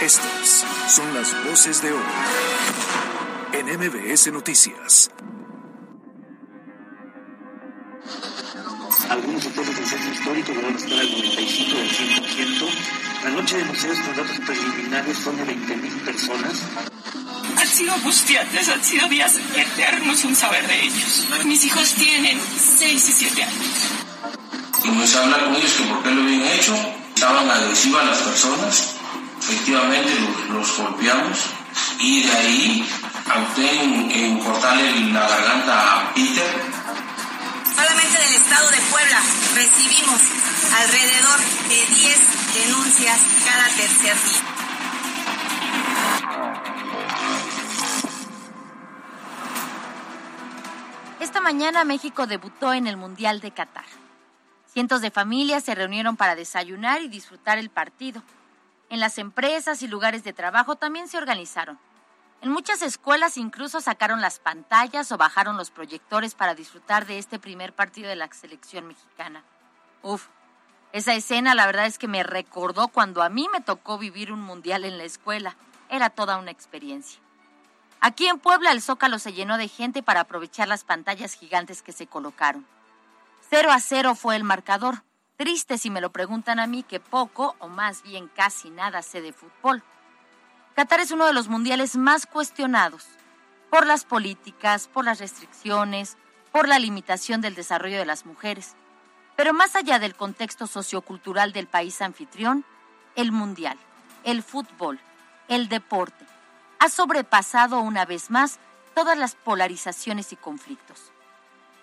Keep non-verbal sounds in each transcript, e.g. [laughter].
Estas son las voces de hoy en MBS Noticias. Algunos hoteles del centro histórico van a estar al 95 del 100%. La noche de museos con datos preliminares son de 20.000 personas. Han sido angustiantes, han sido días eternos sin saber de ellos. Mis hijos tienen 6 y 7 años. Comencé a hablar con ellos que por qué lo habían hecho. Estaban agresivas las personas. Efectivamente los, los golpeamos. Y de ahí opté en, en cortarle la garganta a Peter. Solamente del estado de Puebla recibimos alrededor de 10 denuncias cada tercer día. Esta mañana México debutó en el Mundial de Qatar. Cientos de familias se reunieron para desayunar y disfrutar el partido. En las empresas y lugares de trabajo también se organizaron. En muchas escuelas incluso sacaron las pantallas o bajaron los proyectores para disfrutar de este primer partido de la selección mexicana. Uf, esa escena la verdad es que me recordó cuando a mí me tocó vivir un mundial en la escuela. Era toda una experiencia. Aquí en Puebla el zócalo se llenó de gente para aprovechar las pantallas gigantes que se colocaron. Cero a cero fue el marcador. Triste si me lo preguntan a mí que poco o más bien casi nada sé de fútbol. Qatar es uno de los mundiales más cuestionados por las políticas, por las restricciones, por la limitación del desarrollo de las mujeres. Pero más allá del contexto sociocultural del país anfitrión, el mundial, el fútbol, el deporte, ha sobrepasado una vez más todas las polarizaciones y conflictos.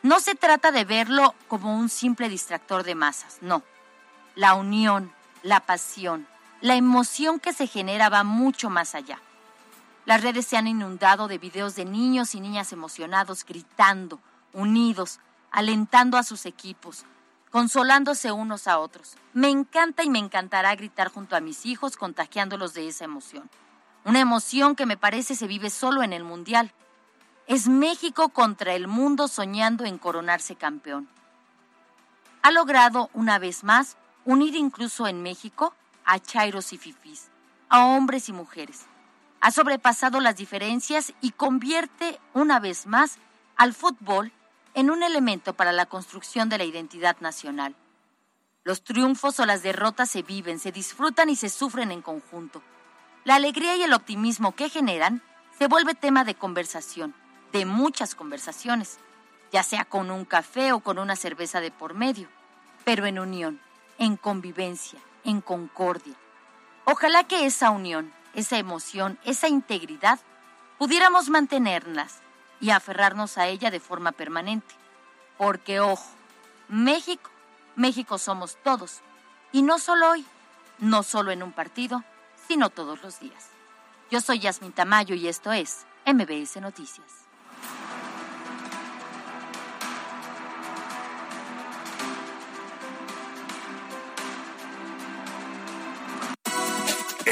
No se trata de verlo como un simple distractor de masas, no. La unión, la pasión, la emoción que se genera va mucho más allá. Las redes se han inundado de videos de niños y niñas emocionados, gritando, unidos, alentando a sus equipos, consolándose unos a otros. Me encanta y me encantará gritar junto a mis hijos, contagiándolos de esa emoción. Una emoción que me parece se vive solo en el Mundial. Es México contra el mundo soñando en coronarse campeón. Ha logrado, una vez más, unir incluso en México a chairos y fifís, a hombres y mujeres. Ha sobrepasado las diferencias y convierte, una vez más, al fútbol en un elemento para la construcción de la identidad nacional. Los triunfos o las derrotas se viven, se disfrutan y se sufren en conjunto. La alegría y el optimismo que generan se vuelve tema de conversación, de muchas conversaciones, ya sea con un café o con una cerveza de por medio, pero en unión, en convivencia, en concordia. Ojalá que esa unión, esa emoción, esa integridad, pudiéramos mantenerlas y aferrarnos a ella de forma permanente. Porque, ojo, México, México somos todos. Y no solo hoy, no solo en un partido, sino todos los días. Yo soy Yasmin Tamayo y esto es MBS Noticias.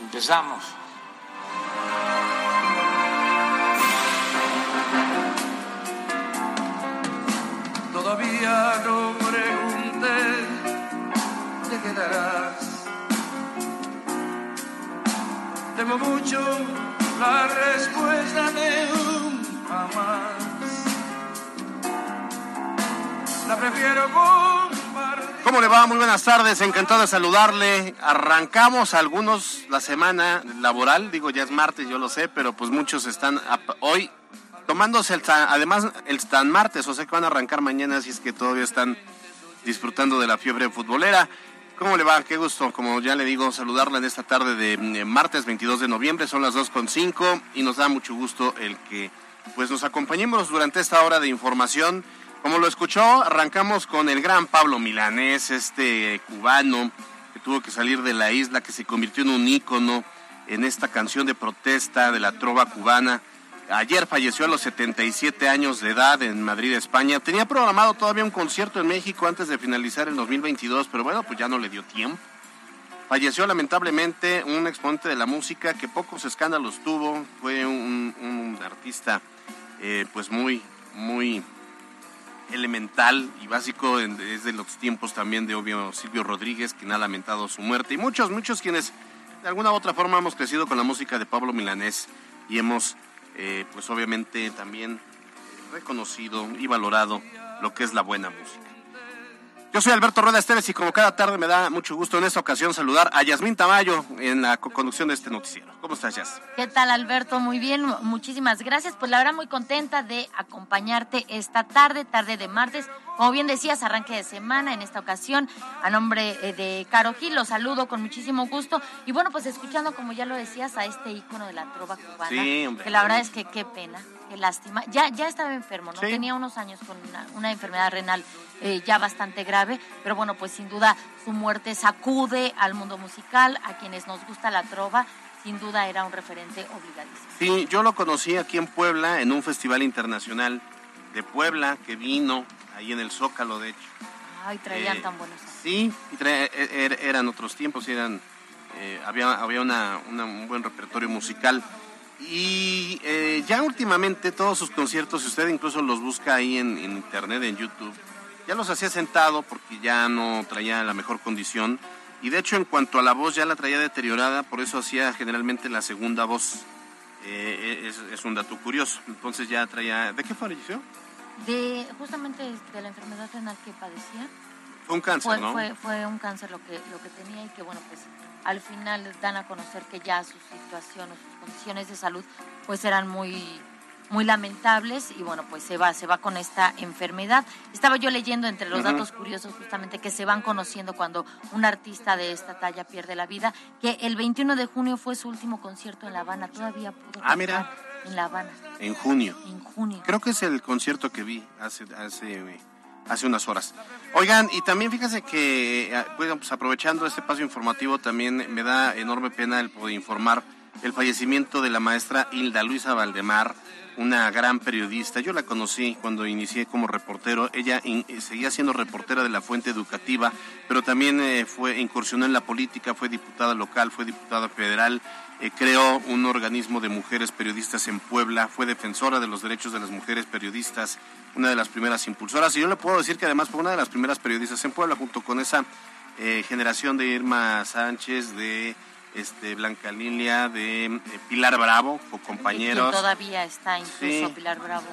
Empezamos. Todavía no pregunté, te quedarás. Temo mucho la respuesta de un jamás. La prefiero compartir. ¿Cómo le va? Muy buenas tardes, encantado de saludarle. Arrancamos algunos la semana laboral, digo ya es martes, yo lo sé, pero pues muchos están hoy tomándose el, San- además el San Martes, o sea que van a arrancar mañana, así es que todavía están disfrutando de la fiebre futbolera. ¿Cómo le va? Qué gusto, como ya le digo, saludarla en esta tarde de eh, martes 22 de noviembre, son las 2.5 y nos da mucho gusto el que pues nos acompañemos durante esta hora de información. Como lo escuchó, arrancamos con el gran Pablo Milanés, este cubano que tuvo que salir de la isla, que se convirtió en un ícono en esta canción de protesta de la trova cubana. Ayer falleció a los 77 años de edad en Madrid, España. Tenía programado todavía un concierto en México antes de finalizar el 2022, pero bueno, pues ya no le dio tiempo. Falleció lamentablemente un exponente de la música que pocos escándalos tuvo. Fue un, artista eh, pues muy, muy elemental y básico desde los tiempos también de obvio Silvio Rodríguez, quien ha lamentado su muerte. Y muchos, muchos quienes de alguna u otra forma hemos crecido con la música de Pablo Milanés y hemos eh, pues obviamente también reconocido y valorado lo que es la buena música. Yo soy Alberto Rueda Esteves y como cada tarde me da mucho gusto en esta ocasión saludar a Yasmín Tamayo en la conducción de este noticiero. ¿Cómo estás, Yas? ¿Qué tal, Alberto? Muy bien, muchísimas gracias. Pues la verdad muy contenta de acompañarte esta tarde, tarde de martes. Como bien decías, arranque de semana en esta ocasión. A nombre eh, de Caro Gil, los saludo con muchísimo gusto. Y bueno, pues escuchando, como ya lo decías, a este ícono de la trova cubana. Sí, hombre. Que la verdad es que qué pena, qué lástima. Ya, ya estaba enfermo, ¿no? Tenía unos años con una enfermedad renal eh, ya bastante grave, pero bueno, pues sin duda su muerte sacude al mundo musical, a quienes nos gusta la trova, sin duda era un referente obligadísimo. Sí, yo lo conocí aquí en Puebla, en un festival internacional de Puebla que vino ahí en el Zócalo, de hecho. Ay, traían eh, tan buenos. Sí, e, er, eran otros tiempos, eran, eh, había, había un buen repertorio musical. Y ya últimamente todos sus conciertos, si usted incluso los busca ahí en internet, en YouTube, ya los hacía sentado porque ya no traía la mejor condición. Y de hecho, en cuanto a la voz, ya la traía deteriorada, por eso hacía generalmente la segunda voz. Eh, es, un dato curioso. Entonces ya traía. ¿De qué falleció? De justamente de la enfermedad renal que padecía. Fue un cáncer, fue, ¿no? Fue, fue, un cáncer lo que, lo que tenía y que, bueno, pues al final dan a conocer que ya su situación o sus condiciones de salud pues eran muy muy lamentables y bueno, pues se va, se va con esta enfermedad. Estaba yo leyendo entre los datos curiosos justamente que se van conociendo cuando un artista de esta talla pierde la vida, que el 21 de junio fue su último concierto en La Habana, todavía pudo ah, mira. En La Habana. En junio. En junio. Creo que es el concierto que vi hace, hace, hace unas horas. Oigan, y también fíjense que, eh, bueno, pues aprovechando este paso informativo, también me da enorme pena el poder informar el fallecimiento de la maestra Hilda Luisa Valdemar, una gran periodista. Yo la conocí cuando inicié como reportero. Ella eh, seguía siendo reportera de la Fuente Educativa, pero también eh, fue incursionó en la política, fue diputada local, fue diputada federal, eh, creó un organismo de mujeres periodistas en Puebla, fue defensora de los derechos de las mujeres periodistas, una de las primeras impulsoras. Y yo le puedo decir que además fue una de las primeras periodistas en Puebla, junto con esa generación de Irma Sánchez, de este, Blanca Lilia, de, Pilar Bravo, o compañeros. todavía está incluso Pilar Bravo.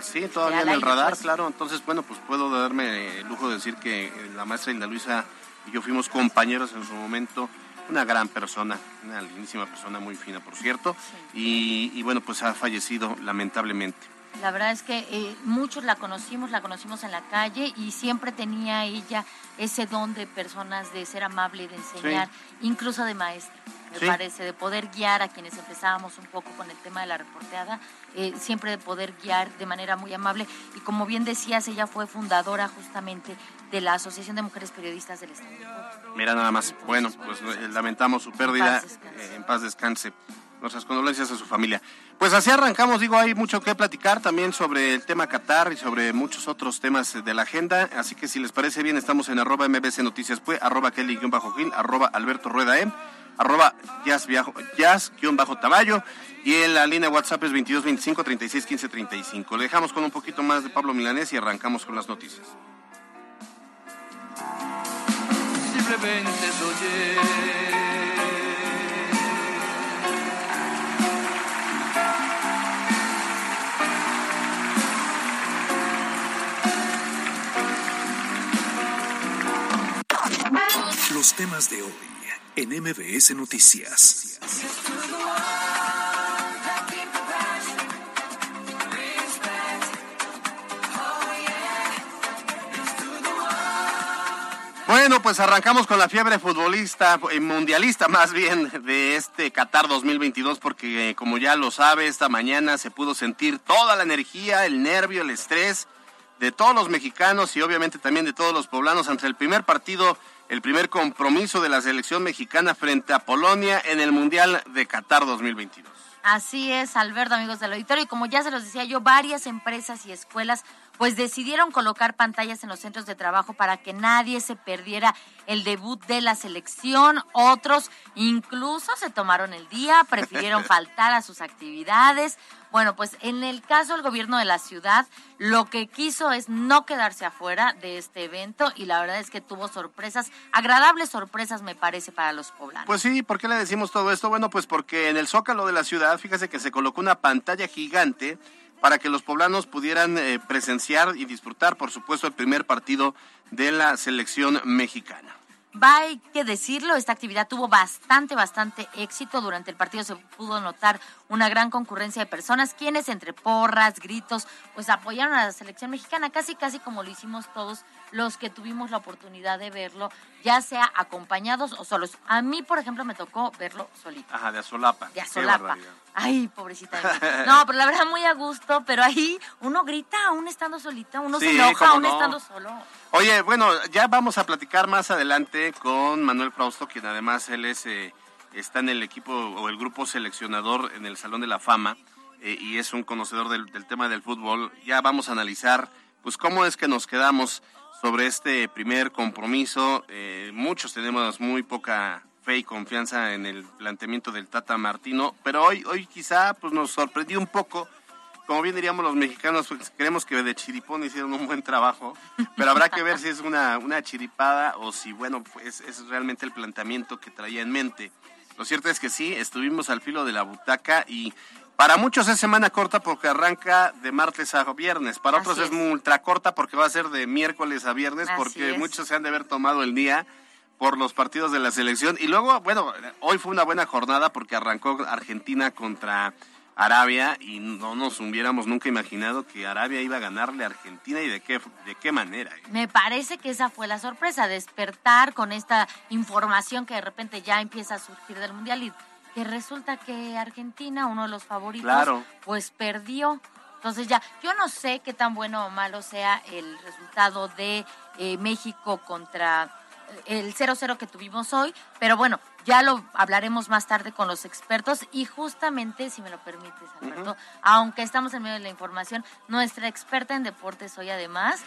sí, todavía en el radar, claro. Entonces, bueno, pues puedo darme el lujo de decir que eh, la maestra Hilda Luisa y yo fuimos compañeros en su momento. Una gran persona, una lindísima persona, muy fina, por cierto. Y, y bueno, pues ha fallecido lamentablemente. La verdad es que eh, muchos la conocimos, la conocimos en la calle y siempre tenía ella ese don de personas, de ser amable, de enseñar, incluso de maestra, me parece, de poder guiar a quienes empezábamos un poco con el tema de la reporteada, eh, siempre de poder guiar de manera muy amable. Y como bien decías, ella fue fundadora justamente de la Asociación de Mujeres Periodistas del Estado. Mira nada más, bueno, pues eh, lamentamos su pérdida, en paz descanse nuestras condolencias a su familia. Pues así arrancamos, digo, hay mucho que platicar también sobre el tema Qatar y sobre muchos otros temas de la agenda, así que si les parece bien, estamos en arroba mbc noticias, pues, arroba kelly-gil, arroba alberto rueda m, arroba jazz-tamayo, y en la línea WhatsApp es 22 25 36 15 35. Le dejamos con un poquito más de Pablo Milanés y arrancamos con las noticias. Simplemente Los temas de hoy en MBS Noticias. Bueno, pues arrancamos con la fiebre futbolista, eh, mundialista más bien, de este Qatar 2022, porque eh, como ya lo sabe, esta mañana se pudo sentir toda la energía, el nervio, el estrés de todos los mexicanos y obviamente también de todos los poblanos ante el primer partido el primer compromiso de la selección mexicana frente a Polonia en el Mundial de Qatar 2022. Así es, Alberto, amigos del auditorio. Y como ya se los decía yo, varias empresas y escuelas pues decidieron colocar pantallas en los centros de trabajo para que nadie se perdiera el debut de la selección. Otros incluso se tomaron el día, prefirieron [laughs] faltar a sus actividades. Bueno, pues en el caso del gobierno de la ciudad, lo que quiso es no quedarse afuera de este evento y la verdad es que tuvo sorpresas, agradables sorpresas me parece para los poblanos. Pues sí, ¿por qué le decimos todo esto? Bueno, pues porque en el zócalo de la ciudad, fíjese que se colocó una pantalla gigante para que los poblanos pudieran eh, presenciar y disfrutar, por supuesto, el primer partido de la selección mexicana. Va, hay que decirlo, esta actividad tuvo bastante, bastante éxito. Durante el partido se pudo notar una gran concurrencia de personas, quienes entre porras, gritos, pues apoyaron a la selección mexicana, casi, casi como lo hicimos todos los que tuvimos la oportunidad de verlo, ya sea acompañados o solos. A mí, por ejemplo, me tocó verlo solito. Ajá, de Azolapa. De Azolapa. Ay, pobrecita. [laughs] No, pero la verdad muy a gusto, pero ahí uno grita aún estando solita, uno se enoja aún estando solo. Oye, bueno, ya vamos a platicar más adelante con Manuel Frausto, quien además él es eh, está en el equipo o el grupo seleccionador en el Salón de la Fama eh, y es un conocedor del, tema del fútbol. Ya vamos a analizar pues cómo es que nos quedamos sobre este primer compromiso. Eh, muchos tenemos muy poca fe y confianza en el planteamiento del Tata Martino, pero hoy, hoy quizá pues, nos sorprendió un poco. Como bien diríamos los mexicanos, pues, creemos que de chiripón hicieron un buen trabajo, pero habrá que ver si es una, una chiripada o si, bueno, pues es realmente el planteamiento que traía en mente. Lo cierto es que sí, estuvimos al filo de la butaca y para muchos es semana corta porque arranca de martes a viernes. Para otros es. ultra corta porque va a ser de miércoles a viernes porque muchos se han de haber tomado el día por los partidos de la selección. Y luego, bueno, hoy fue una buena jornada porque arrancó Argentina contra Arabia y no nos hubiéramos nunca imaginado que Arabia iba a ganarle a Argentina y de qué, de qué manera. ¿eh? Me parece que esa fue la sorpresa, despertar con esta información que de repente ya empieza a surgir del Mundial y que resulta que Argentina, uno de los favoritos, pues perdió. Entonces ya, yo no sé qué tan bueno o malo sea el resultado de eh, México contra el 0-0 que tuvimos hoy, pero bueno, ya lo hablaremos más tarde con los expertos y justamente, si me lo permites, Alberto, aunque estamos en medio de la información, nuestra experta en deportes hoy además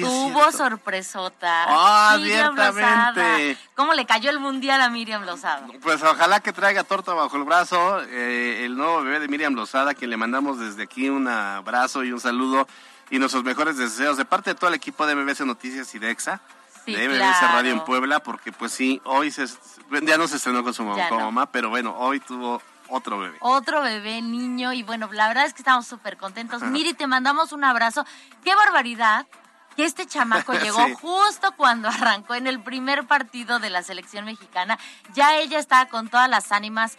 Tuvo sorpresota. Ah, abiertamente. ¿Cómo le cayó el mundial a Miriam Lozada? Pues ojalá que traiga torta bajo el brazo. Eh, el nuevo bebé de Miriam Lozada, quien le mandamos desde aquí un abrazo y un saludo y nuestros mejores deseos de parte de todo el equipo de MBC Noticias y de EXA. De MBC Radio en Puebla, porque pues sí, hoy se, ya no se estrenó con su mamá, pero bueno, hoy tuvo otro bebé. Otro bebé, niño, y bueno, la verdad es que estamos súper contentos. Miri, te mandamos un abrazo. ¡Qué barbaridad! que este chamaco [laughs] llegó justo cuando [laughs] arrancó en el primer partido de la selección mexicana. Ya ella estaba con todas las ánimas,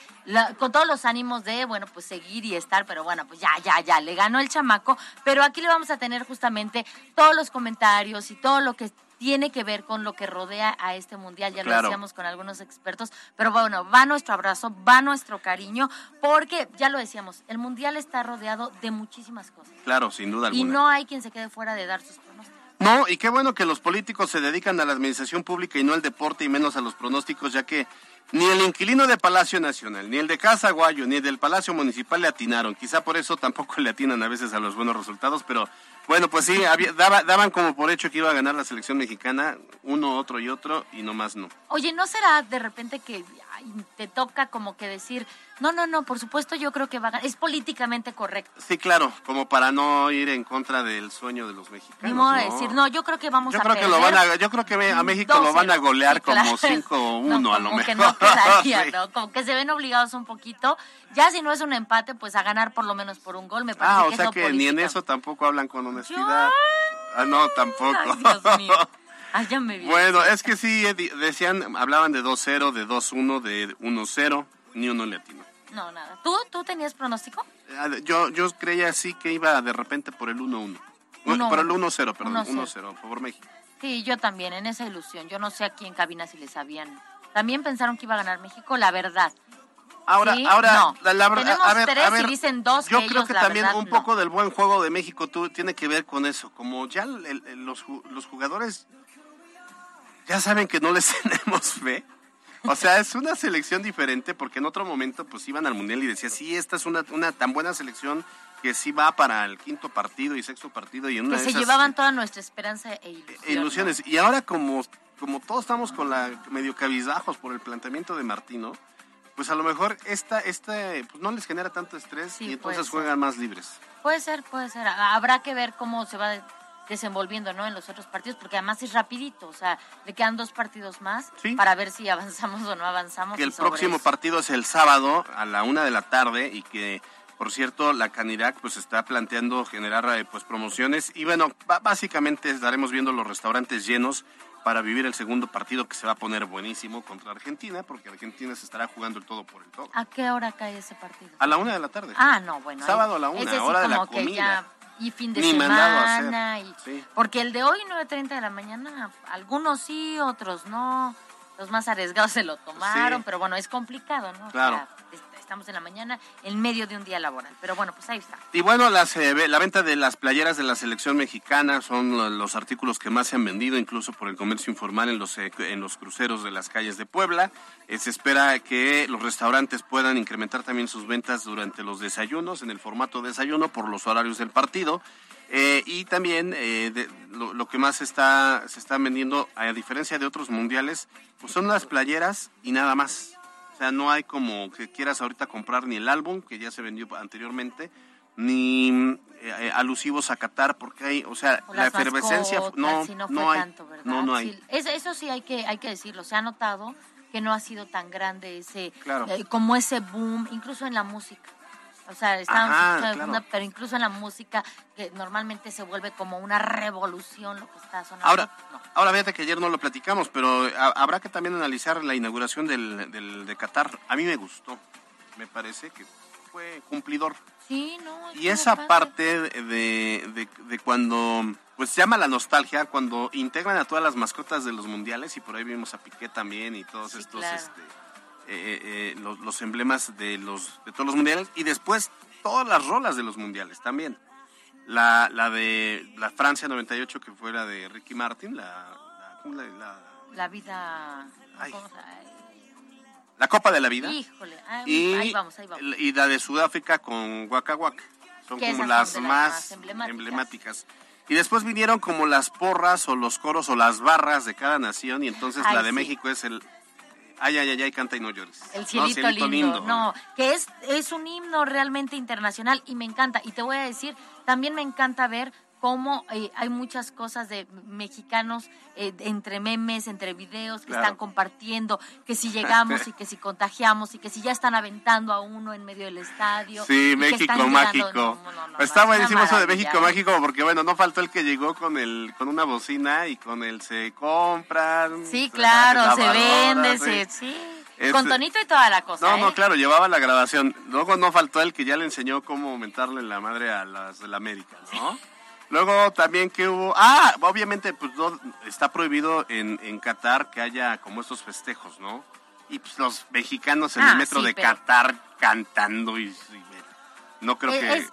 con todos los ánimos de, bueno, pues seguir y estar, pero bueno, pues ya, ya, ya, le ganó el chamaco. Pero aquí le vamos a tener justamente todos los comentarios y todo lo que tiene que ver con lo que rodea a este mundial, ya lo decíamos con algunos expertos, pero bueno, va nuestro abrazo, va nuestro cariño, porque ya lo decíamos, el mundial está rodeado de muchísimas cosas. Claro, sin duda alguna. Y no hay quien se quede fuera de dar sus pronósticos. No, y qué bueno que los políticos se dedican a la administración pública y no al deporte y menos a los pronósticos, ya que ni el inquilino de Palacio Nacional, ni el de Casa Guayo, ni el del Palacio Municipal le atinaron. Quizá por eso tampoco le atinan a veces a los buenos resultados, pero bueno, pues sí, daban como por hecho que iba a ganar la selección mexicana, uno, otro y otro, y no más no. Oye, ¿no será de repente que te toca como que decir, no, no, no, por supuesto yo creo que va a ganar. Es políticamente correcto. Sí, claro, como para no ir en contra del sueño de los mexicanos. Ni modo decir, no, yo creo que vamos yo a creo Que lo van a, yo creo que a México lo van a golear como 5-1 a lo mejor. Que no quedaría, [laughs] ¿no? Como que se ven obligados un poquito. Ya si no es un empate, pues a ganar por lo menos por un gol, me parece ah, o sea que ni en eso tampoco hablan con honestidad. Ah, no, tampoco. Ay, Dios [laughs] Ay, ya me vi. Bueno, es que sí, decían, hablaban de 2-0, de 2-1, de 1-0, ni uno le atinó. No, nada. ¿Tú, ¿Tú tenías pronóstico? Eh, yo, yo creía así que iba de repente por el 1-1. Por el 1-0, perdón, 1-0, por México. Sí, yo también, en esa ilusión. Yo no sé aquí en cabina si les sabían. También pensaron que iba a ganar México, la verdad. Ahora, ahora, no. la, la, Tenemos a ver, tres a ver, y dicen dos. Yo que creo ellos, que también un poco del buen juego de México tú, tiene que ver con eso. Como ya el, el, los, los jugadores ya saben que no les [laughs] tenemos fe. O sea, es una selección diferente porque en otro momento pues iban al Mundial y decía, sí, esta es una, una tan buena selección que sí va para el quinto partido y sexto partido. y en una Que de se esas- llevaban toda nuestra esperanza e ilusión. e ilusiones. Y ahora como, como todos estamos con la medio cabizbajos por el planteamiento de Martino, pues a lo mejor esta, este, pues no les genera tanto estrés Sí, y entonces juegan más libres. ¿no? Puede ser, puede ser. Habrá que ver cómo se va desenvolviendo ¿no? en los otros partidos, porque además es rapidito, o sea, le quedan dos partidos más Sí. para ver si avanzamos o no avanzamos. Que el próximo eso. partido es el sábado a la una de la tarde y que, por cierto, la Canirac pues está planteando generar eh, pues promociones y bueno, básicamente estaremos viendo los restaurantes llenos para vivir el segundo partido que se va a poner buenísimo contra Argentina, porque Argentina se estará jugando el todo por el todo. ¿A qué hora cae ese partido? A la una de la tarde. Ah, no, bueno. Sábado a la una, sí hora de la como que comida. ya- y fin de Ni mandado a hacer, semana. Y, sí. Porque el de hoy, 9.30 de la mañana, algunos sí, otros no. Los más arriesgados se lo tomaron, Sí. pero bueno, es complicado, ¿no? O Claro. sea, estamos en la mañana, en medio de un día laboral. Pero bueno, pues ahí está. Y bueno, las, eh, la venta de las playeras de la selección mexicana son lo- los artículos que más se han vendido, incluso por el comercio informal en los, eh, en los cruceros de las calles de Puebla. Eh, se espera que los restaurantes puedan incrementar también sus ventas durante los desayunos, en el formato desayuno, por los horarios del partido. Eh, y también eh, de- lo, lo que más está, se está vendiendo, a diferencia de otros mundiales, pues son las playeras y nada más. O sea, no hay como que quieras ahorita comprar ni el álbum, que ya se vendió anteriormente, ni eh, eh, alusivos a Qatar, porque hay, o sea, O la efervescencia, no, sí, no, no, fue hay. tanto, ¿verdad? no, no hay. Sí, eso sí hay que, hay que decirlo. Se ha notado que no ha sido tan grande ese, Claro. eh, como ese boom, incluso en la música. O sea, estábamos Ajá, claro. pero incluso en la música, que normalmente se vuelve como una revolución lo que está sonando. Ahora, no. ahora fíjate que ayer no lo platicamos, pero ha- habrá que también analizar la inauguración del, del- de Qatar. A mí me gustó, me parece que fue cumplidor. Sí, no. Y esa padre. parte de, de- de cuando, pues llama la nostalgia, cuando integran a todas las mascotas de los mundiales, y por ahí vimos a Piqué también y todos Sí, estos, claro. este, eh, eh, los, los emblemas de, los, de todos los mundiales, y después todas las rolas de los mundiales también. La, la de la Francia 98, que fue la de Ricky Martin, la, la- ¿cómo la- la- La vida... Ay. ¿cómo se- la Copa de la Vida. Híjole, ay, y, ahí vamos, ahí vamos. y la de Sudáfrica con Waka Waka. Son como las son de las más, emblemáticas. emblemáticas. Y después vinieron como las porras o los coros o las barras de cada nación y entonces Ay, la de sí. México es el ay, ay, ay, ay, canta y no llores. El No, cielito, lindo. No, que es, es un himno realmente internacional y me encanta. Y te voy a decir, también me encanta ver cómo eh, hay muchas cosas de mexicanos eh, entre memes, entre videos que Claro. están compartiendo, que si [laughs] llegamos y que si contagiamos y que si ya están aventando a uno en medio del estadio. Sí, México mágico. No, no, no, Está buenísimo eso de México ¿eh? mágico porque bueno, no faltó el que llegó con el con una bocina y con el se compran. Sí, claro, se vende, sí. se, sí. Este- Con tonito y toda la cosa. No, ¿eh? no, claro, llevaba la grabación. Luego no faltó el que ya le enseñó cómo aumentarle la madre a las de la América, ¿no? Luego también que hubo... Ah, obviamente pues no, está prohibido en, en Qatar que haya como estos festejos, ¿no? Y pues los mexicanos en Ah, el metro sí, de pero- Qatar cantando y... y- no creo Eh, que... es-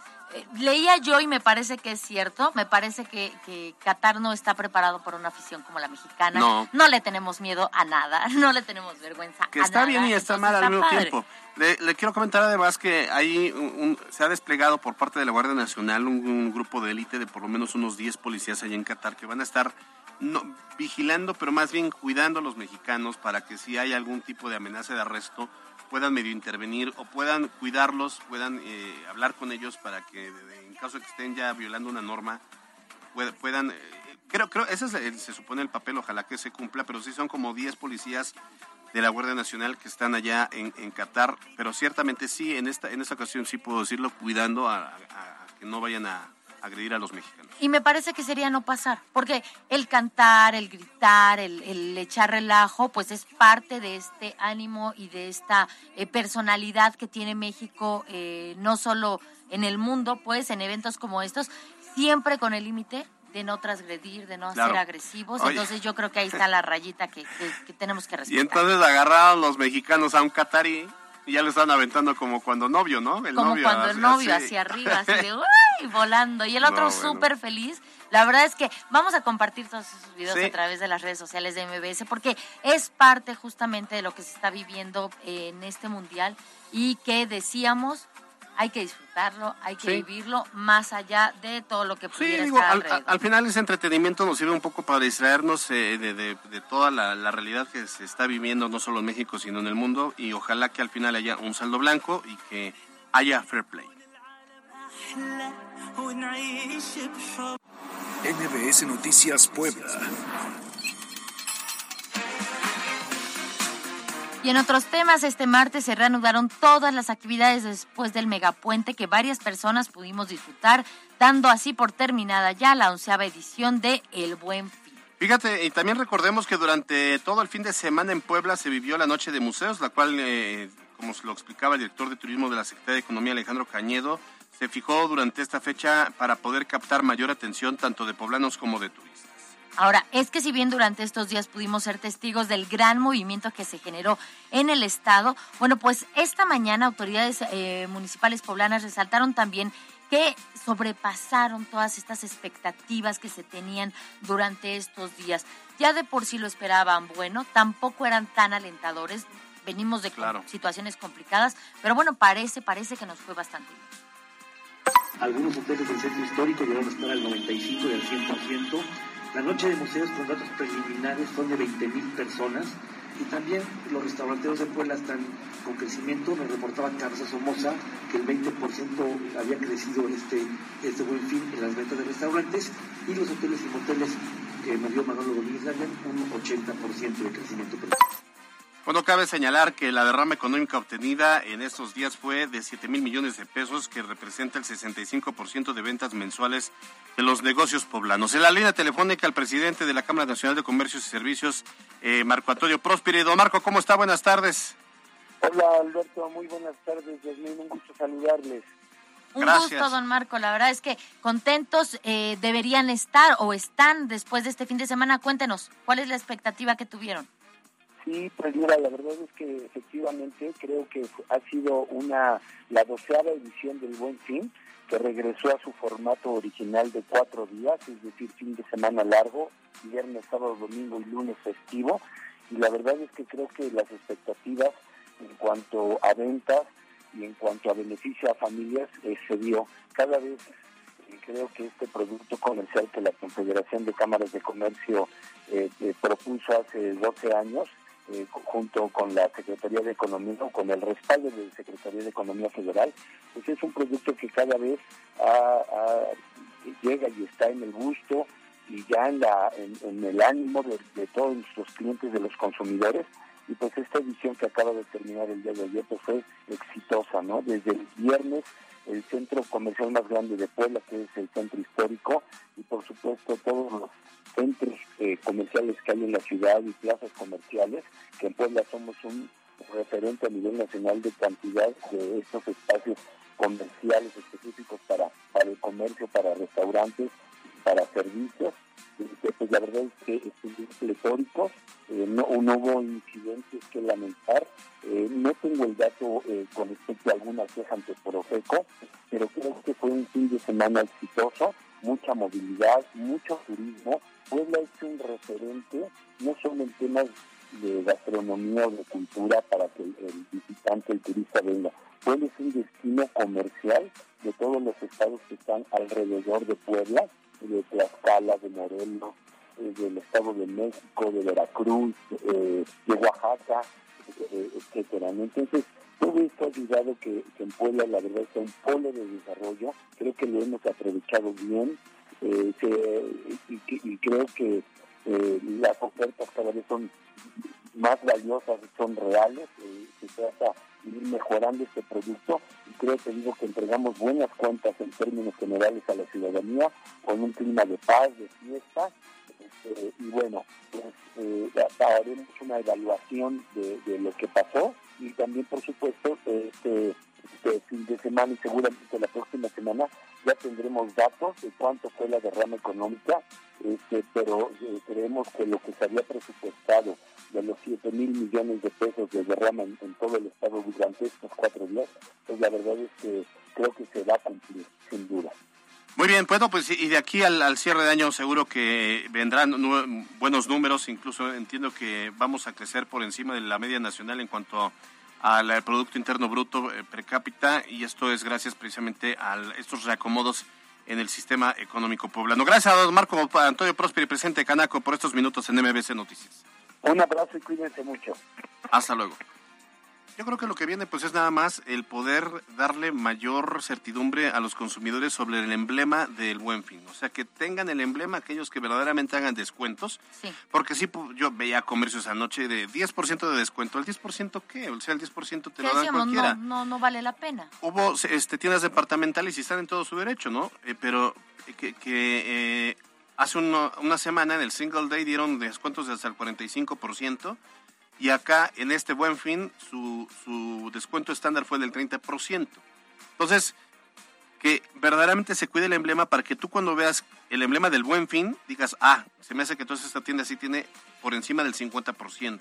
leía yo y me parece que es cierto, me parece que, que Qatar no está preparado por una afición como la mexicana. No. le tenemos miedo a nada, [laughs] no le tenemos vergüenza que a está nada, bien y está entonces mal al mismo padre. tiempo. Le, le quiero comentar además que un- un- se ha desplegado por parte de la Guardia Nacional un, un grupo de élite de por lo menos unos 10 policías allá en Qatar que van a estar no, vigilando, pero más bien cuidando a los mexicanos para que si hay algún tipo de amenaza de arresto puedan medio intervenir o puedan cuidarlos, puedan eh, hablar con ellos para que en caso de que estén ya violando una norma pued- puedan eh, creo creo ese es el- se supone el papel ojalá que se cumpla pero sí son como 10 policías de la Guardia Nacional que están allá en, en Qatar pero ciertamente sí en esta en esta ocasión sí puedo decirlo cuidando a que no vayan a agredir a los mexicanos Y me parece que sería no pasar, porque el cantar, el gritar, el, el echar relajo, pues es parte de este ánimo y de esta eh, personalidad que tiene México, eh, no solo en el mundo, pues en eventos como estos, siempre con el límite de no transgredir, de no Claro. ser agresivos. Oye. Entonces yo creo que ahí está la rayita que, que- que tenemos que y respetar. entonces agarraron los mexicanos a un catarí Y ya lo están aventando como cuando novio, ¿no? El como novio, cuando el novio hacia arriba, así de [laughs] ¡uy! volando. Y el otro súper feliz. La verdad es que vamos a compartir todos esos videos a través de las redes sociales de MBS porque es parte justamente de lo que se está viviendo en este mundial y que decíamos hay que disfrutarlo, hay que vivirlo más allá de todo lo que pudiera estar al, final ese entretenimiento nos sirve un poco para distraernos eh, de, toda la, realidad que se está viviendo no solo en México sino en el mundo y ojalá que al final haya un saldo blanco y que haya fair play. NBS Noticias Puebla. Y en otros temas, este martes se reanudaron todas las actividades después del megapuente que varias personas pudimos disfrutar, dando así por terminada ya la onceava edición de El Buen Fin. Fíjate, y también recordemos que durante todo el fin de semana en Puebla se vivió la Noche de Museos, la cual, eh, como se lo explicaba el director de turismo de la Secretaría de Economía, Alejandro Cañedo, se fijó durante esta fecha para poder captar mayor atención tanto de poblanos como de turistas. Ahora, es que si bien durante estos días pudimos ser testigos del gran movimiento que se generó en el Estado, bueno, pues esta mañana autoridades eh, municipales poblanas resaltaron también que sobrepasaron todas estas expectativas que se tenían durante estos días. Ya de por sí lo esperaban, bueno, tampoco eran tan alentadores, venimos de situaciones complicadas, pero bueno, parece, parece que nos fue bastante bien. Algunos hoteles del centro histórico llegaron a estar al 95 y al 100%. La noche de museos con datos preliminares son de 20.000 personas y también los restauranteros de Puebla están con crecimiento. Nos reportaba Carlos Somoza que el 20% había crecido este, este buen fin en las ventas de restaurantes y los hoteles y moteles que nos dio Manolo Domínguez un 80% de crecimiento. Bueno, cabe señalar que la derrama económica obtenida en estos días fue de 7 mil millones de pesos, que representa el 65% de ventas mensuales de los negocios poblanos. En la línea telefónica, el presidente de la Cámara Nacional de Comercios y Servicios, eh, Marco Antonio Próspero. Don Marco, ¿cómo está? Buenas tardes. Hola, Alberto. Muy buenas tardes. Yasmin, un gusto saludarles. Un gusto, don Marco. La verdad es que contentos eh, deberían estar o están después de este fin de semana. Cuéntenos, ¿cuál es la expectativa que tuvieron? Sí, pues mira, la verdad es que efectivamente creo que ha sido una la doceava edición del Buen Fin, que regresó a su formato original de cuatro días, es decir, fin de semana largo, viernes, sábado, domingo y lunes festivo. Y la verdad es que creo que las expectativas en cuanto a ventas y en cuanto a beneficio a familias eh, se dio. Cada vez eh, creo que este producto comercial que la Confederación de Cámaras de Comercio eh, propuso hace 12 años, eh, junto con la Secretaría de Economía o con el respaldo de la Secretaría de Economía Federal, pues es un producto que cada vez llega y está en el gusto y ya en, la, en, el ánimo de, todos los clientes, de los consumidores. Y pues esta edición que acaba de terminar el día de ayer pues fue exitosa, ¿no? Desde el viernes el centro comercial más grande de Puebla, que es el centro histórico, y por supuesto todos los centros eh, comerciales que hay en la ciudad y plazas comerciales, que en Puebla somos un referente a nivel nacional de cantidad de estos espacios comerciales específicos para, para el comercio, para restaurantes, para servicios. Pues la verdad es que es pletórico, eh, no, no, hubo incidentes que lamentar. Eh, no tengo el dato eh, con respecto a alguna queja ante Profeco, pero creo que fue un fin de semana exitoso, mucha movilidad, mucho turismo, Puebla es un referente no solo en temas de gastronomía o de cultura para que el, visitante, el turista venga. Puebla es un destino comercial de todos los estados que están alrededor de Puebla, de Tlaxcala, de Morelos, eh, del Estado de México, de Veracruz, eh, de Oaxaca, eh, etcétera. Entonces, todo esto ha ayudado que, que en Puebla la verdad sea un polo de desarrollo. Creo que lo hemos aprovechado bien eh, y, creo que las ofertas cada vez son más valiosas, son reales, se trata ir mejorando este producto. Y creo que digo que entregamos buenas cuentas en términos generales a la ciudadanía con un clima de paz, de fiesta. Este, y bueno, pues eh, haremos una evaluación de, lo que pasó. Y también por supuesto este, este fin de semana y seguramente la próxima semana ya tendremos datos de cuánto fue la derrama económica, este, pero eh, creemos que lo que se había presupuestado de los 7 mil millones de pesos de derrama en, todo el estado durante estos cuatro días, pues la verdad es que creo que se va a cumplir, sin duda. Muy bien, bueno, pues y de aquí al, cierre de año seguro que vendrán buenos números, incluso entiendo que vamos a crecer por encima de la media nacional en cuanto al Producto Interno Bruto eh, per cápita y esto es gracias precisamente a estos reacomodos en el sistema económico poblano. Gracias a don Marco Antonio Prosperi, presidente Canaco, por estos minutos en MBC Noticias. Un abrazo y cuídense mucho. Hasta luego. Yo creo que lo que viene pues es nada más el poder darle mayor certidumbre a los consumidores sobre el emblema del buen fin. O sea, que tengan el emblema aquellos que verdaderamente hagan descuentos. Sí. Porque sí, yo veía comercios anoche de 10% de descuento. ¿El 10% qué? O sea, el 10% te lo dan cualquiera. No, no, no vale la pena. Hubo este, tiendas departamentales y están en todo su derecho, ¿no? Eh, pero que... que eh, hace una semana en el Single Day dieron descuentos de hasta el 45% y acá en este buen fin su, su descuento estándar fue del 30%. Entonces, que verdaderamente se cuide el emblema para que tú cuando veas el emblema del buen fin digas, ah, se me hace que entonces esta tienda sí tiene por encima del 50%.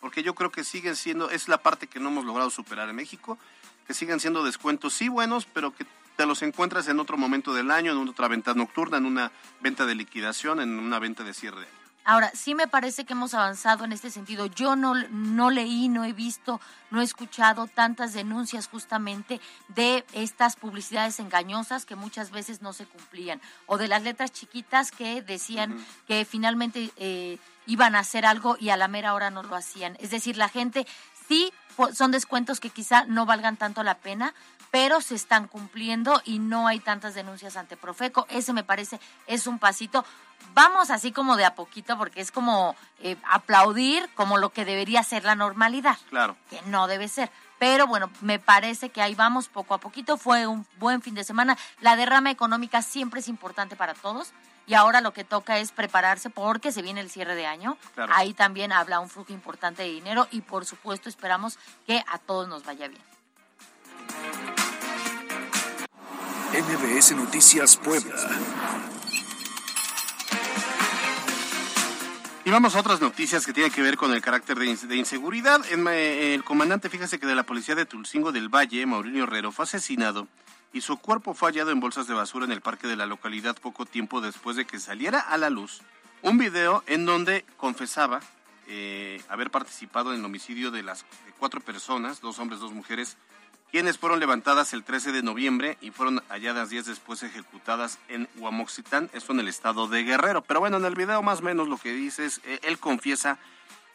Porque yo creo que siguen siendo, es la parte que no hemos logrado superar en México, que siguen siendo descuentos sí buenos, pero que te los encuentras en otro momento del año, en otra venta nocturna, en una venta de liquidación, en una venta de cierre. Ahora, sí me parece que hemos avanzado en este sentido. Yo no, no leí, no he visto, no he escuchado tantas denuncias justamente de estas publicidades engañosas que muchas veces no se cumplían, o de las letras chiquitas que decían que finalmente eh, iban a hacer algo y a la mera hora no lo hacían. Es decir, la gente sí son descuentos que quizá no valgan tanto la pena, pero se están cumpliendo y no hay tantas denuncias ante Profeco. Ese me parece es un pasito. Vamos así como de a poquito porque es como eh, aplaudir como lo que debería ser la normalidad. Claro. Que no debe ser. Pero bueno, me parece que ahí vamos poco a poquito. Fue un buen fin de semana. La derrama económica siempre es importante para todos y ahora lo que toca es prepararse porque se viene el cierre de año. Ahí también habla un flujo importante de dinero y por supuesto esperamos que a todos nos vaya bien. MBS Noticias Puebla. Y vamos a otras noticias que tienen que ver con el carácter de, inseguridad. El, comandante, fíjese que de la policía de Tulcingo del Valle, Mauricio Herrero, fue asesinado y su cuerpo fue hallado en bolsas de basura en el parque de la localidad poco tiempo después de que saliera a la luz un video en donde confesaba eh, haber participado en el homicidio de las cuatro personas, dos hombres, dos mujeres, quienes fueron levantadas el 13 de noviembre y fueron halladas días después ejecutadas en Huamoxitán, esto en el estado de Guerrero. Pero bueno, en el video más o menos lo que dice es, eh, él confiesa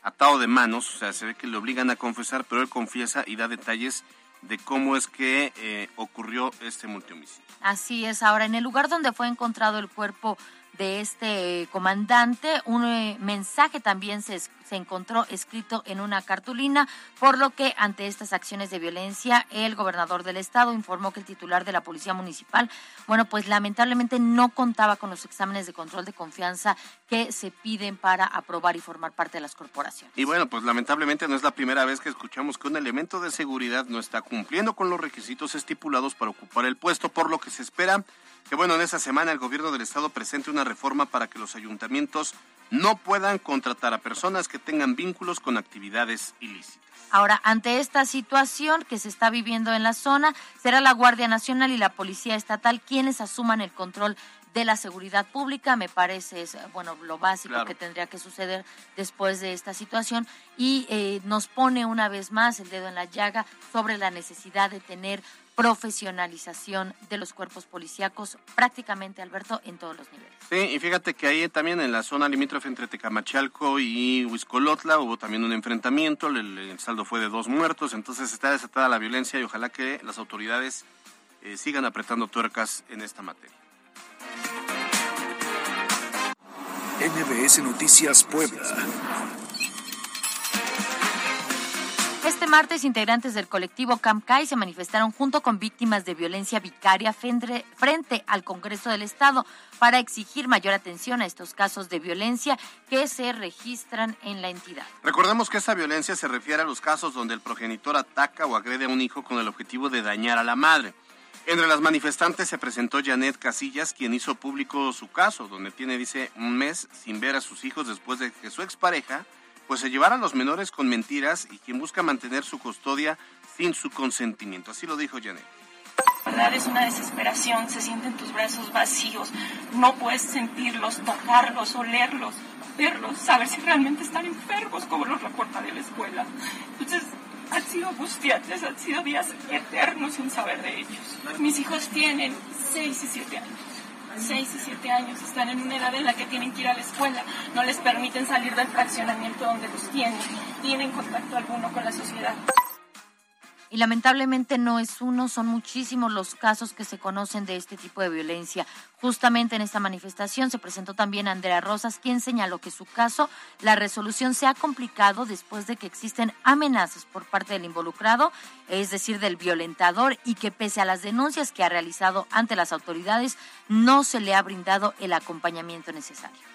atado de manos, o sea, se ve que le obligan a confesar, pero él confiesa y da detalles de cómo es que eh, ocurrió este multihomicidio. Así es, ahora en el lugar donde fue encontrado el cuerpo de este comandante. Un eh, mensaje también se, se, encontró escrito en una cartulina, por lo que ante estas acciones de violencia, el gobernador del estado informó que el titular de la Policía Municipal, bueno, pues lamentablemente no contaba con los exámenes de control de confianza que se piden para aprobar y formar parte de las corporaciones. Y bueno, pues lamentablemente no es la primera vez que escuchamos que un elemento de seguridad no está cumpliendo con los requisitos estipulados para ocupar el puesto, por lo que se espera que bueno, en esta semana el gobierno del estado presente una reforma para que los ayuntamientos no puedan contratar a personas que tengan vínculos con actividades ilícitas. Ahora, ante esta situación que se está viviendo en la zona, será la Guardia Nacional y la Policía Estatal quienes asuman el control de la seguridad pública, me parece es bueno lo básico que tendría que suceder después de esta situación. Y eh, nos pone una vez más el dedo en la llaga sobre la necesidad de tener profesionalización de los cuerpos policíacos prácticamente, Alberto, en todos los niveles. Sí, y fíjate que ahí también en la zona limítrofe entre Tecamachalco y Huiscolotla hubo también un enfrentamiento, el, saldo fue de dos muertos, entonces está desatada la violencia y ojalá que las autoridades eh, sigan apretando tuercas en esta materia. NBS Noticias Puebla. Este martes, integrantes del colectivo CAMCAI se manifestaron junto con víctimas de violencia vicaria frente al Congreso del Estado para exigir mayor atención a estos casos de violencia que se registran en la entidad. Recordemos que esta violencia se refiere a los casos donde el progenitor ataca o agrede a un hijo con el objetivo de dañar a la madre. Entre las manifestantes se presentó Janet Casillas, quien hizo público su caso, donde tiene, dice, un mes sin ver a sus hijos después de que su expareja pues se llevar a los menores con mentiras y quien busca mantener su custodia sin su consentimiento. Así lo dijo Janet. Es una desesperación, se sienten tus brazos vacíos, no puedes sentirlos, tocarlos, olerlos, verlos, saber si realmente están enfermos, como los reporta de la escuela. Entonces, han sido angustiantes, han sido días eternos sin saber de ellos. Mis hijos tienen 6 y 7 años. 6 y 7 años, están en una edad en la que tienen que ir a la escuela, no les permiten salir del fraccionamiento donde los tienen, tienen contacto alguno con la sociedad. Y lamentablemente no es uno, son muchísimos los casos que se conocen de este tipo de violencia. Justamente en esta manifestación se presentó también Andrea Rosas, quien señaló que su caso, la resolución se ha complicado después de que existen amenazas por parte del involucrado, es decir, del violentador, y que pese a las denuncias que ha realizado ante las autoridades, no se le ha brindado el acompañamiento necesario.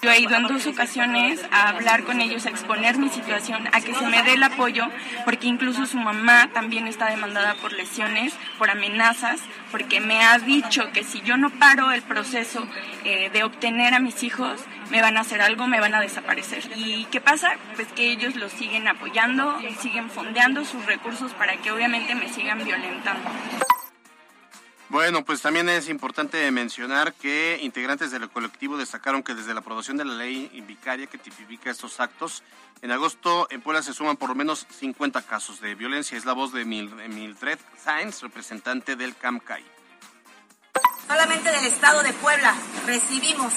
Yo he ido en dos ocasiones a hablar con ellos, a exponer mi situación, a que se me dé el apoyo, porque incluso su mamá también está demandada por lesiones, por amenazas, porque me ha dicho que si yo no paro el proceso eh, de obtener a mis hijos, me van a hacer algo, me van a desaparecer. ¿Y qué pasa? Pues que ellos los siguen apoyando, siguen fondeando sus recursos para que obviamente me sigan violentando. Bueno, pues también es importante mencionar que integrantes del colectivo destacaron que desde la aprobación de la ley vicaria que tipifica estos actos, en agosto en Puebla se suman por lo menos 50 casos de violencia. Es la voz de Mildred Sainz, representante del CAMCAI. Solamente del estado de Puebla recibimos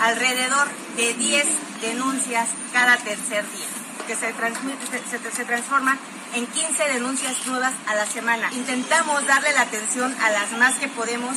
alrededor de 10 denuncias cada tercer día, que se, se, se transforman en 15 denuncias nuevas a la semana. Intentamos darle la atención a las más que podemos.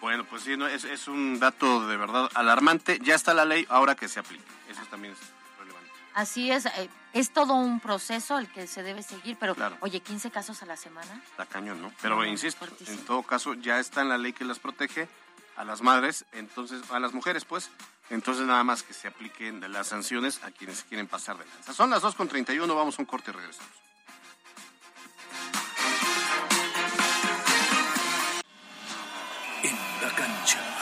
Bueno, pues sí, no, es, es un dato de verdad alarmante. Ya está la ley, ahora que se aplique. Eso también es relevante. Así es, eh, es todo un proceso el que se debe seguir, pero oye, 15 casos a la semana. Está cañón, ¿no? Pero insisto, en todo caso ya está en la ley que las protege a las madres, entonces a las mujeres, pues, entonces nada más que se apliquen las sanciones a quienes quieren pasar de lanza. Son las 2.31, vamos a un corte y regresamos. En la cancha.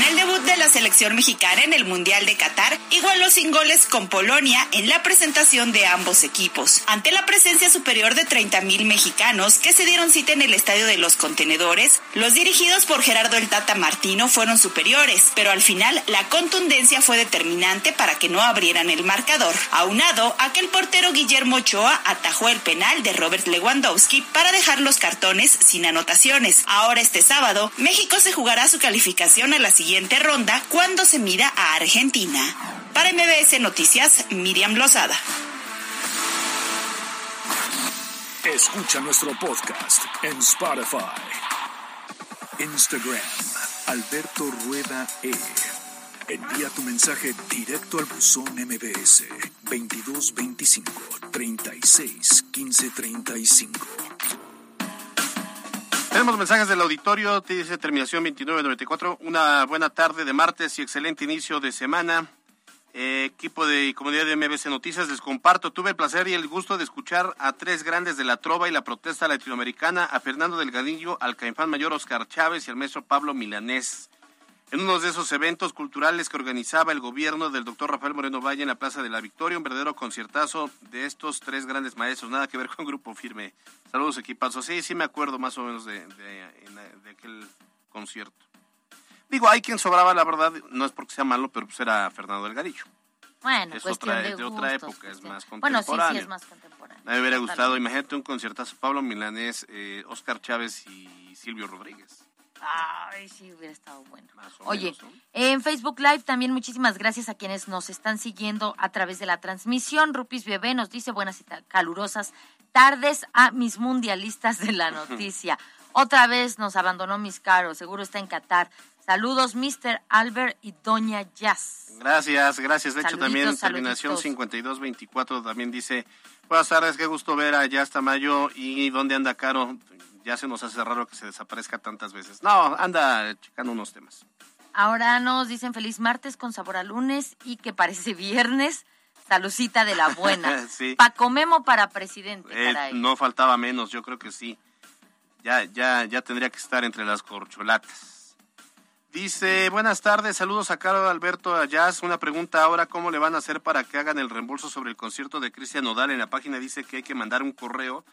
En el debut de la selección mexicana en el Mundial de Qatar, igualó sin goles con Polonia en la presentación de ambos equipos. Ante la presencia superior de 30.000 mexicanos que se dieron cita en el Estadio de los Contenedores, los dirigidos por Gerardo el Tata Martino fueron superiores, pero al final la contundencia fue determinante para que no abrieran el marcador. Aunado a que el portero Guillermo Ochoa atajó el penal de Robert Lewandowski para dejar los cartones sin anotaciones. Ahora este sábado, México se jugará su calificación a la siguiente ronda cuando se mida a Argentina. Para MBS Noticias, Miriam Lozada. Escucha nuestro podcast en Spotify. Instagram, Alberto Rueda E. Envía tu mensaje directo al buzón MBS 2225 36 15 35. Tenemos mensajes del auditorio, te dice terminación 2994. Una buena tarde de martes y excelente inicio de semana. Eh, equipo de comunidad de MBC Noticias, les comparto. Tuve el placer y el gusto de escuchar a tres grandes de la trova y la protesta latinoamericana, a Fernando Delgadillo, al caimán mayor Oscar Chávez y al maestro Pablo Milanés en uno de esos eventos culturales que organizaba el gobierno del doctor Rafael Moreno Valle en la Plaza de la Victoria, un verdadero conciertazo de estos tres grandes maestros, nada que ver con Grupo Firme. Saludos equipazos. Sí, sí me acuerdo más o menos de, aquel concierto. Digo, hay quien sobraba, la verdad, no es porque sea malo, pero pues era Fernando Delgadillo. Bueno, es otra, de, otra época, es más contemporáneo. Bueno, sí, sí, es más contemporáneo. Me hubiera gustado, imagínate un conciertazo, Pablo Milanés, eh, Oscar Chávez y Silvio Rodríguez. Ay, sí, hubiera estado bueno. Oye, en Facebook Live también muchísimas gracias a quienes nos están siguiendo a través de la transmisión. Rupis Bebé nos dice buenas y calurosas tardes a mis mundialistas de la [laughs] noticia. Otra vez nos abandonó mis caros, seguro está en Qatar. Saludos, Mr. Albert y Doña Jazz. Gracias, gracias. De hecho, también terminación 5224 también dice, buenas tardes, qué gusto ver a Jazz Tamayo y dónde anda Caro. Ya se nos hace raro que se desaparezca tantas veces. No, anda checando unos temas. Ahora nos dicen feliz martes con sabor a lunes y que parece [laughs] viernes. Salucita de la buena. [laughs] sí. Paco Memo para presidente. Eh, no faltaba menos, yo creo que sí. Ya, ya, ya tendría que estar entre las corcholatas. Dice, buenas tardes, saludos a Carlos Alberto Ayaz. Una pregunta ahora, ¿cómo le van a hacer para que hagan el reembolso sobre el concierto de Cristian Nodal? En la página dice que hay que mandar un correo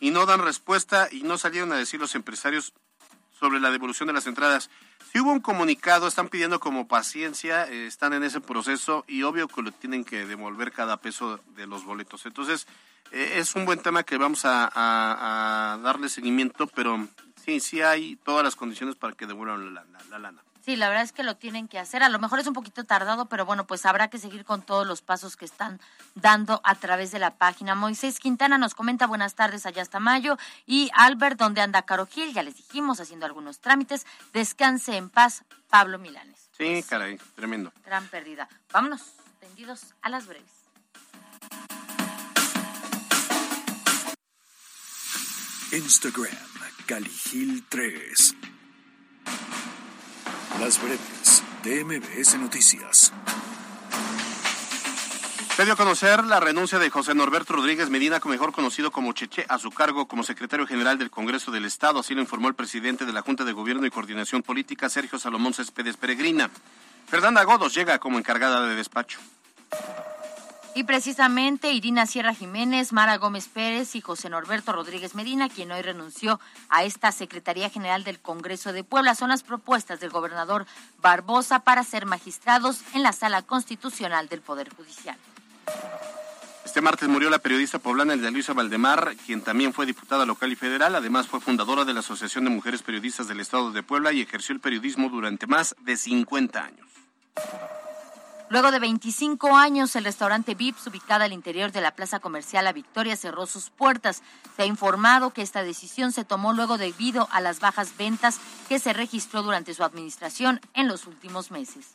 y no dan respuesta y no salieron a decir los empresarios sobre la devolución de las entradas. Si hubo un comunicado, están pidiendo como paciencia, eh, están en ese proceso y obvio que lo tienen que devolver cada peso de los boletos. Entonces, eh, es un buen tema que vamos a, darle seguimiento, pero sí, sí hay todas las condiciones para que devuelvan la lana. Sí, la verdad es que lo tienen que hacer. A lo mejor es un poquito tardado, pero bueno, pues habrá que seguir con todos los pasos que están dando a través de la página. Moisés Quintana nos comenta buenas tardes allá hasta mayo. Y Albert, ¿dónde anda Caro Gil? Ya les dijimos, haciendo algunos trámites. Descanse en paz, Pablo Milanes. Sí, caray, tremendo. Gran pérdida. Vámonos, tendidos a las breves. Instagram, Caligil 3. Las breves de MBS Noticias. Se dio a conocer la renuncia de José Norberto Rodríguez Medina, mejor conocido como Cheche, a su cargo como secretario general del Congreso del Estado. Así lo informó el presidente de la Junta de Gobierno y Coordinación Política, Sergio Salomón Céspedes Peregrina. Fernanda Godos llega como encargada de despacho. Y precisamente Irina Sierra Jiménez, Mara Gómez Pérez y José Norberto Rodríguez Medina, quien hoy renunció a esta Secretaría General del Congreso de Puebla, son las propuestas del gobernador Barbosa para ser magistrados en la Sala Constitucional del Poder Judicial. Este martes murió la periodista poblana Elda Luisa Valdemar, quien también fue diputada local y federal. Además, fue fundadora de la Asociación de Mujeres Periodistas del Estado de Puebla y ejerció el periodismo durante más de 50 años. Luego de 25 años, el restaurante Vips, ubicado al interior de la plaza comercial La Victoria, cerró sus puertas. Se ha informado que esta decisión se tomó luego debido a las bajas ventas que se registró durante su administración en los últimos meses.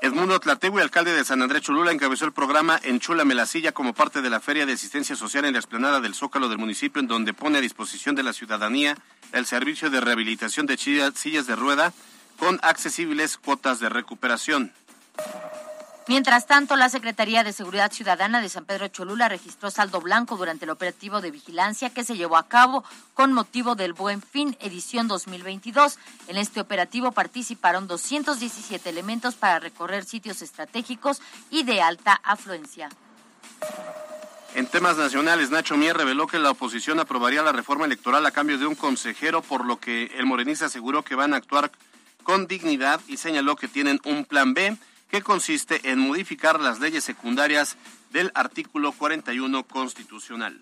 Edmundo Tlategui, alcalde de San Andrés Cholula, encabezó el programa Enchúlame la Silla como parte de la Feria de Asistencia Social en la explanada del Zócalo del municipio, en donde pone a disposición de la ciudadanía el servicio de rehabilitación de sillas de rueda con accesibles cuotas de recuperación. Mientras tanto, la Secretaría de Seguridad Ciudadana de San Pedro Cholula registró saldo blanco durante el operativo de vigilancia que se llevó a cabo con motivo del Buen Fin edición 2022. En este operativo participaron 217 elementos para recorrer sitios estratégicos y de alta afluencia. En temas nacionales, Nacho Mier reveló que la oposición aprobaría la reforma electoral a cambio de un consejero, por lo que el morenista aseguró que van a actuar con dignidad y señaló que tienen un plan B que consiste en modificar las leyes secundarias del artículo 41 constitucional.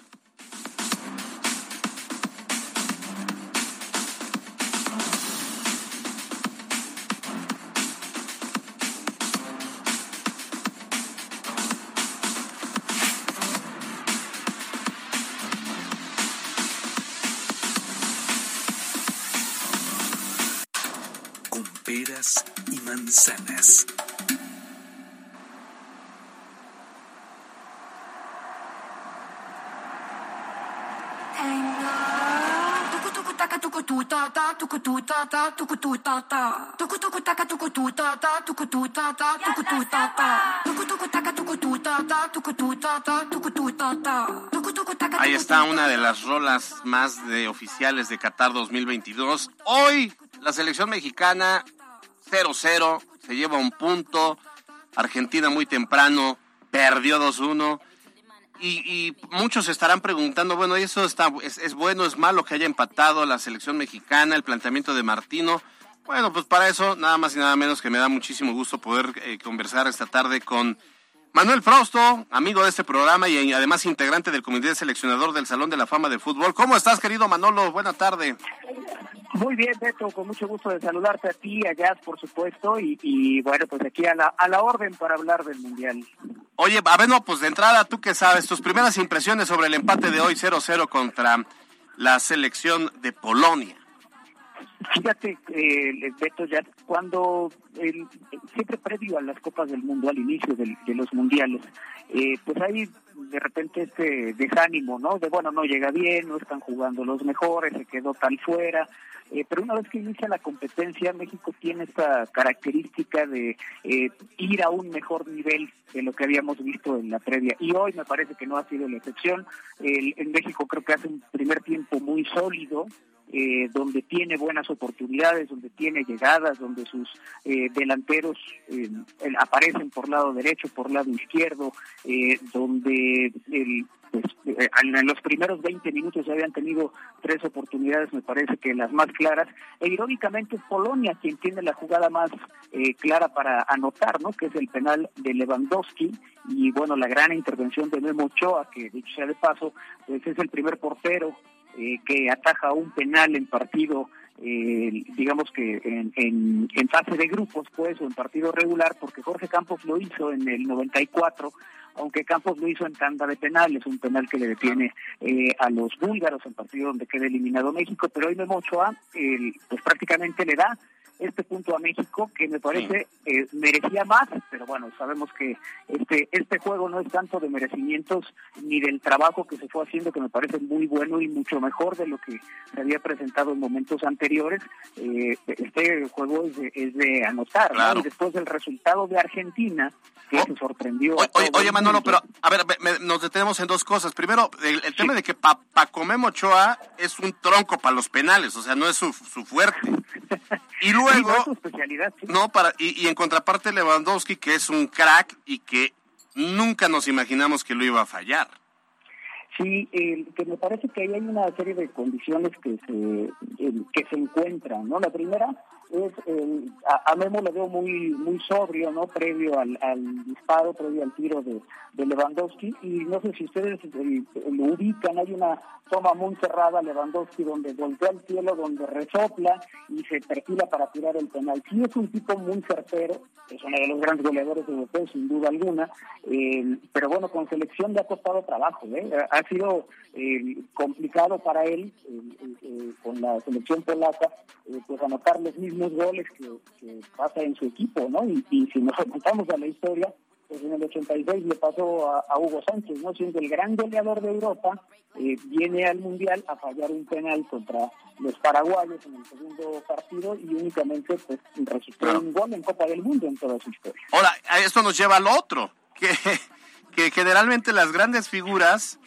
Ahí está una de las rolas más de oficiales de Qatar 2022. Hoy la selección mexicana 0-0, se lleva un punto. Argentina muy temprano perdió 2-1. Y, muchos estarán preguntando, bueno, ¿eso está, es, bueno, es malo que haya empatado la selección mexicana, el planteamiento de Martino? Bueno, pues para eso, nada más y nada menos que me da muchísimo gusto poder eh, conversar esta tarde con Manuel Frosto, amigo de este programa y además integrante del comité seleccionador del Salón de la Fama de Fútbol. ¿Cómo estás, querido Manolo? Buena tarde. Muy bien, Beto, con mucho gusto de saludarte a ti, a Jazz, por supuesto, y, bueno, pues aquí a la, a la orden para hablar del Mundial. Oye, a ver, no, pues de entrada, ¿tú qué sabes? Tus primeras impresiones sobre el empate de hoy 0-0 contra la selección de Polonia. Fíjate, eh, Beto, ya cuando el, siempre previo a las Copas del Mundo, al inicio de los mundiales, eh, pues hay de repente este desánimo, ¿no? De bueno, no llega bien, no están jugando los mejores, se quedó tal fuera. Eh, pero una vez que inicia la competencia, México tiene esta característica de eh, ir a un mejor nivel de lo que habíamos visto en la previa. Y hoy me parece que no ha sido la excepción. en México creo que hace un primer tiempo muy sólido, eh, donde tiene buenas oportunidades, donde tiene llegadas, donde sus eh, delanteros eh, aparecen por lado derecho, por lado izquierdo, donde pues, en los primeros 20 minutos ya habían tenido tres oportunidades, me parece que las más claras. E irónicamente es Polonia quien tiene la jugada más clara para anotar, ¿no? Que es el penal de Lewandowski y bueno, la gran intervención de Memo Ochoa, que dicho sea de paso, pues es el primer portero eh, que ataja un penal en partido, eh, digamos que en, en, fase de grupos, pues, o en partido regular, porque Jorge Campos lo hizo en el 94, aunque Campos lo hizo en tanda de penales, un penal que le detiene eh, a los búlgaros en partido donde queda eliminado México, pero hoy Memo Ochoa, pues prácticamente le da este punto a México que me parece eh, merecía más, pero bueno, sabemos que este este juego no es tanto de merecimientos ni del trabajo que se fue haciendo que me parece muy bueno y mucho mejor de lo que se había presentado en momentos anteriores. Eh, este juego es de, anotar, ¿no? Y después del resultado de Argentina que oh. se sorprendió. oye, Manolo, pero a ver, nos detenemos en dos cosas. Primero, el, tema de que pa, Paco Mochoa es un tronco para los penales, o sea, no es su, su fuerte. [laughs] Y luego, no, para y, en contraparte Lewandowski que es un crack y que nunca nos imaginamos que lo iba a fallar. Sí, que me parece que ahí hay una serie de condiciones que se que se encuentran, ¿no? La primera es a, Memo le veo muy muy sobrio, ¿no? Previo al, disparo, previo al tiro de, Lewandowski y no sé si ustedes lo ubican, hay una toma muy cerrada Lewandowski donde voltea al cielo, donde resopla y se perfila para tirar el penal. Sí es un tipo muy certero, es uno de los grandes goleadores europeos sin duda alguna, eh, pero bueno, con selección le ha costado trabajo, ¿eh? ha sido eh, complicado para él con la selección polaca pues anotar los goles que, pasa en su equipo, ¿no? Y, y si nos [laughs] remontamos a la historia, pues en el 86 le pasó a, Hugo Sánchez, ¿no? Siendo el gran goleador de Europa, eh, viene al Mundial a fallar un penal contra los paraguayos en el segundo partido y únicamente pues resultó un gol en Copa del Mundo en toda su historia. Ahora, esto nos lleva al otro, que, [laughs] que generalmente las grandes figuras,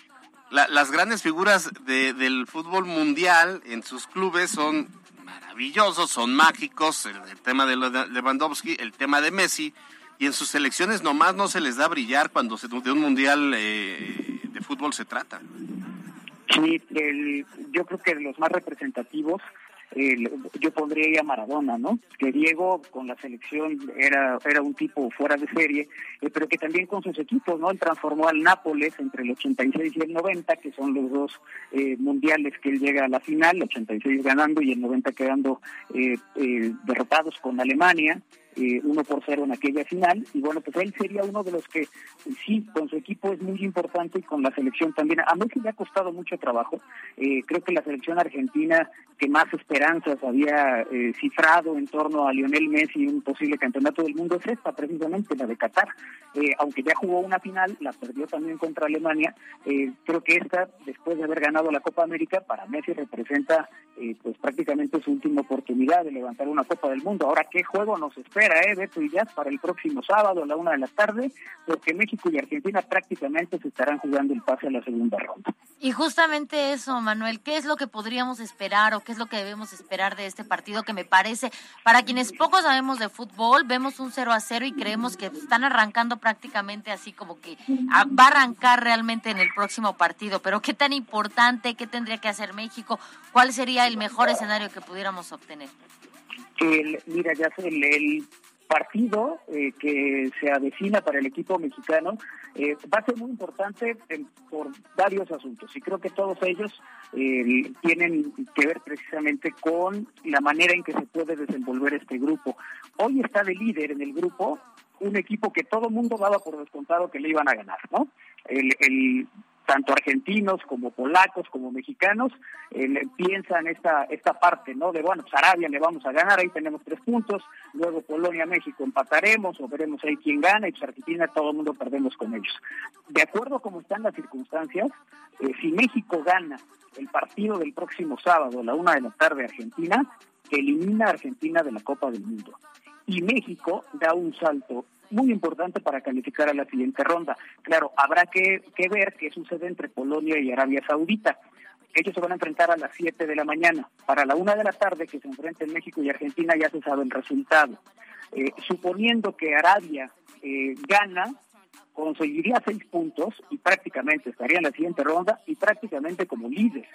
las grandes figuras del fútbol mundial en sus clubes son maravillosos, son mágicos, el, tema de Lewandowski, el tema de Messi, y en sus selecciones nomás no se les da brillar cuando se, de un mundial eh, de fútbol se trata. Sí, yo creo que los más representativos, yo pondría a Maradona, ¿no? Que Diego con la selección era, era un tipo fuera de serie, eh, pero que también con sus equipos, ¿no? Él transformó al Nápoles entre el 86 y el 90, que son los dos eh, mundiales que él llega a la final, el 86 ganando y el 90 quedando derrotados con Alemania eh, uno por cero en aquella final. Y bueno pues él sería uno de los que sí con su equipo es muy importante y con la selección también. A Messi le ha costado mucho trabajo. Eh, creo que la selección argentina que más esperanzas había eh, cifrado en torno a Lionel Messi un posible campeonato del mundo es esta precisamente la de Qatar. Eh, aunque ya jugó una final la perdió también contra Alemania. Creo que esta después de haber ganado la Copa América para Messi representa pues prácticamente su última oportunidad de levantar una Copa del Mundo. Ahora qué juego nos espera espera, ¿eh, Beto y Jazz, para el próximo sábado a la una de la tarde, porque México y Argentina prácticamente se estarán jugando el pase a la segunda ronda. Y justamente eso, Manuel, ¿qué es lo que podríamos esperar o qué es lo que debemos esperar de este partido que me parece, para quienes poco sabemos de fútbol, vemos un 0 a 0 y creemos que están arrancando prácticamente así como que va a arrancar realmente en el próximo partido, pero qué tan importante, qué tendría que hacer México, cuál sería el mejor escenario que pudiéramos obtener el, mira, ya el, el partido eh, que se avecina para el equipo mexicano eh, va a ser muy importante por varios asuntos y creo que todos ellos eh, tienen que ver precisamente con la manera en que se puede desenvolver este grupo. Hoy está de líder en el grupo un equipo que todo mundo daba por descontado que le iban a ganar, ¿no? El, el tanto argentinos como polacos como mexicanos eh, piensan esta esta parte, ¿no? De bueno, pues Arabia le vamos a ganar, ahí tenemos tres puntos, luego Polonia, México empataremos o veremos ahí quién gana y pues Argentina todo el mundo perdemos con ellos. De acuerdo a cómo están las circunstancias, eh, si México gana el partido del próximo sábado a la una de la tarde Argentina, elimina a Argentina de la Copa del Mundo. Y México da un salto muy importante para calificar a la siguiente ronda. Claro, habrá que, ver qué sucede entre Polonia y Arabia Saudita. Ellos se van a enfrentar a las 7 de la mañana. Para la una de la tarde que se enfrenten México y Argentina ya se sabe el resultado. Eh, suponiendo que Arabia eh, gana, conseguiría seis puntos y prácticamente estaría en la siguiente ronda y prácticamente como líder.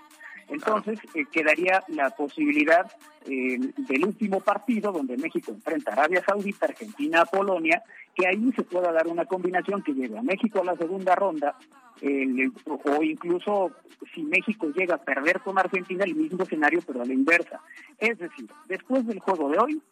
Entonces eh, quedaría la posibilidad eh, del último partido donde México enfrenta a Arabia Saudita, Argentina, a Polonia, que ahí se pueda dar una combinación que lleve a México a la segunda ronda o incluso si México llega a perder con Argentina el mismo escenario pero a la inversa. Es decir, después del juego de hoy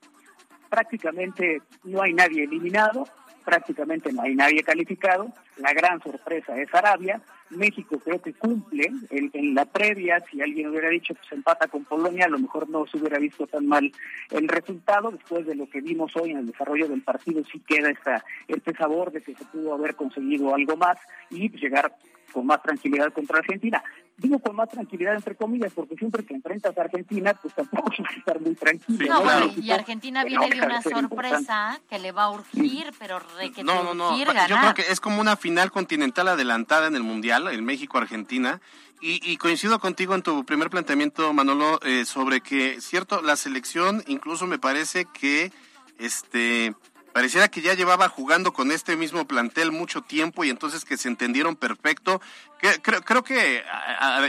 prácticamente no hay nadie eliminado, prácticamente no hay nadie calificado. La gran sorpresa es Arabia. México creo que cumple en, la previa. Si alguien hubiera dicho que se empata con Polonia, a lo mejor no se hubiera visto tan mal el resultado. Después de lo que vimos hoy en el desarrollo del partido, sí queda esta, este sabor de que se pudo haber conseguido algo más y llegar con más tranquilidad contra Argentina. Digo con más tranquilidad entre comillas, porque siempre que enfrentas a Argentina, pues tampoco [laughs] vas a estar muy tranquilo. No, y Argentina viene de una sorpresa que le va a urgir, pero re que no, no, no. Yo creo que es como una final continental adelantada en el Mundial, el México-Argentina. Y, coincido contigo en tu primer planteamiento, Manolo, eh, sobre que, cierto, la selección incluso me parece que este Pareciera que ya llevaba jugando con este mismo plantel mucho tiempo y entonces que se entendieron perfecto. Creo, creo que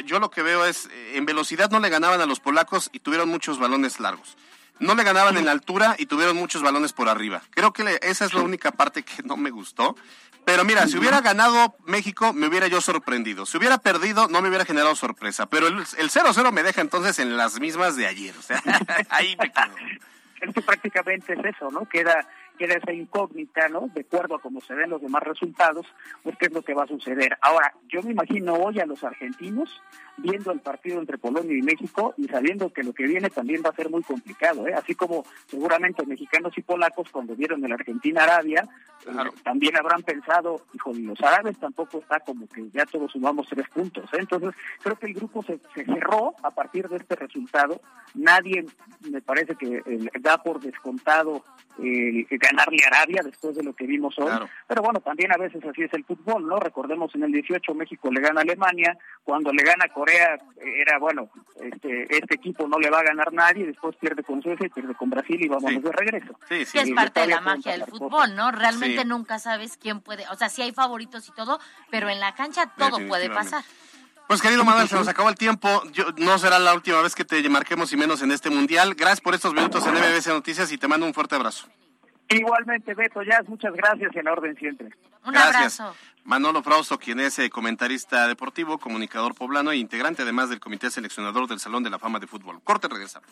yo lo que veo es, eh, en velocidad no le ganaban a los polacos y tuvieron muchos balones largos. No le ganaban en la altura y tuvieron muchos balones por arriba. Creo que esa es la única parte que no me gustó. Pero mira, si hubiera ganado México, me hubiera yo sorprendido. Si hubiera perdido, no me hubiera generado sorpresa. Pero el 0-0 me deja entonces en las mismas de ayer. O sea, [laughs] ahí me quedo. [laughs] Es que prácticamente es eso, ¿no? Queda queda esa incógnita, ¿no? De acuerdo a cómo se ven los demás resultados, pues qué es lo que va a suceder. Ahora, yo me imagino hoy a los argentinos viendo el partido entre Polonia y México y sabiendo que lo que viene también va a ser muy complicado, ¿eh? Así como seguramente mexicanos y polacos cuando vieron el Argentina-Arabia, eh, también habrán pensado, hijo, los árabes tampoco está como que ya todos sumamos tres puntos, ¿eh? Entonces, creo que el grupo se, cerró a partir de este resultado. Nadie, me parece que eh, da por descontado el ganarle a Arabia después de lo que vimos hoy. Pero bueno, también a veces así es el fútbol, ¿no? Recordemos en el 18 México le gana a Alemania, cuando le gana a Corea eh, era, bueno, este, este equipo no le va a ganar nadie, después pierde con Suecia, pierde con Brasil y vamos de regreso. Sí, sí. es parte de la magia del fútbol, ¿no? Realmente nunca sabes quién puede, o sea, sí hay favoritos y todo, pero en la cancha todo puede pasar. Pues querido Manuel, se nos acabó el tiempo. Yo, no será la última vez que te marquemos y menos en este mundial. Gracias por estos minutos en MBC Noticias y te mando un fuerte abrazo. Igualmente, Beto Jazz, muchas gracias y en orden siempre. Un abrazo. Manolo Frausto, quien es eh, comentarista deportivo, comunicador poblano e integrante además del comité seleccionador del Salón de la Fama de Fútbol. Corte, regresamos.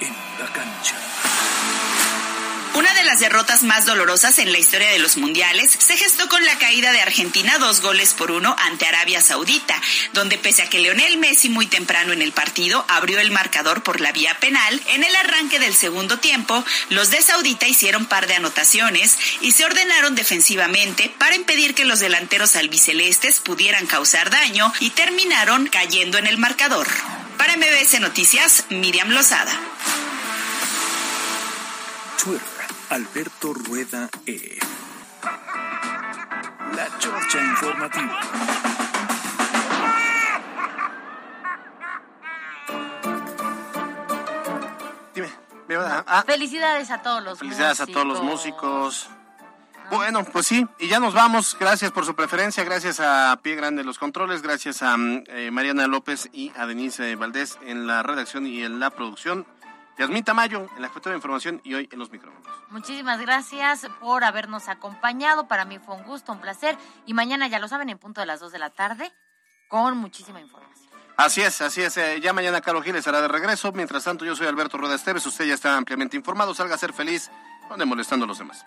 En la cancha. Una de las derrotas más dolorosas en la historia de los mundiales se gestó con la caída de Argentina dos goles por uno ante Arabia Saudita, donde pese a que Leonel Messi muy temprano en el partido abrió el marcador por la vía penal, en el arranque del segundo tiempo, los de Saudita hicieron par de anotaciones y se ordenaron defensivamente para impedir que los delanteros albicelestes pudieran causar daño y terminaron cayendo en el marcador. Para MBS Noticias, Miriam Lozada. Alberto Rueda E. La Chorcha Informativa. Dime, ah, ah. Felicidades a todos los Felicidades a todos los músicos. Bueno, pues sí, y ya nos vamos. Gracias por su preferencia, gracias a Pie Grande los controles, gracias a mm, eh, Mariana López y a Denise Valdés en la redacción y en la producción. Yasmín Tamayo en la jefatura de información y hoy en los micrófonos. Muchísimas gracias por habernos acompañado. Para mí fue un gusto, un placer. Y mañana, ya lo saben, en punto de las 2 de la tarde, con muchísima información. Así es, así es. Eh, ya mañana Carlos Gil estará de regreso. Mientras tanto, yo soy Alberto Rueda Esteves. Usted ya está ampliamente informado. Salga a ser feliz. No molestando a los demás.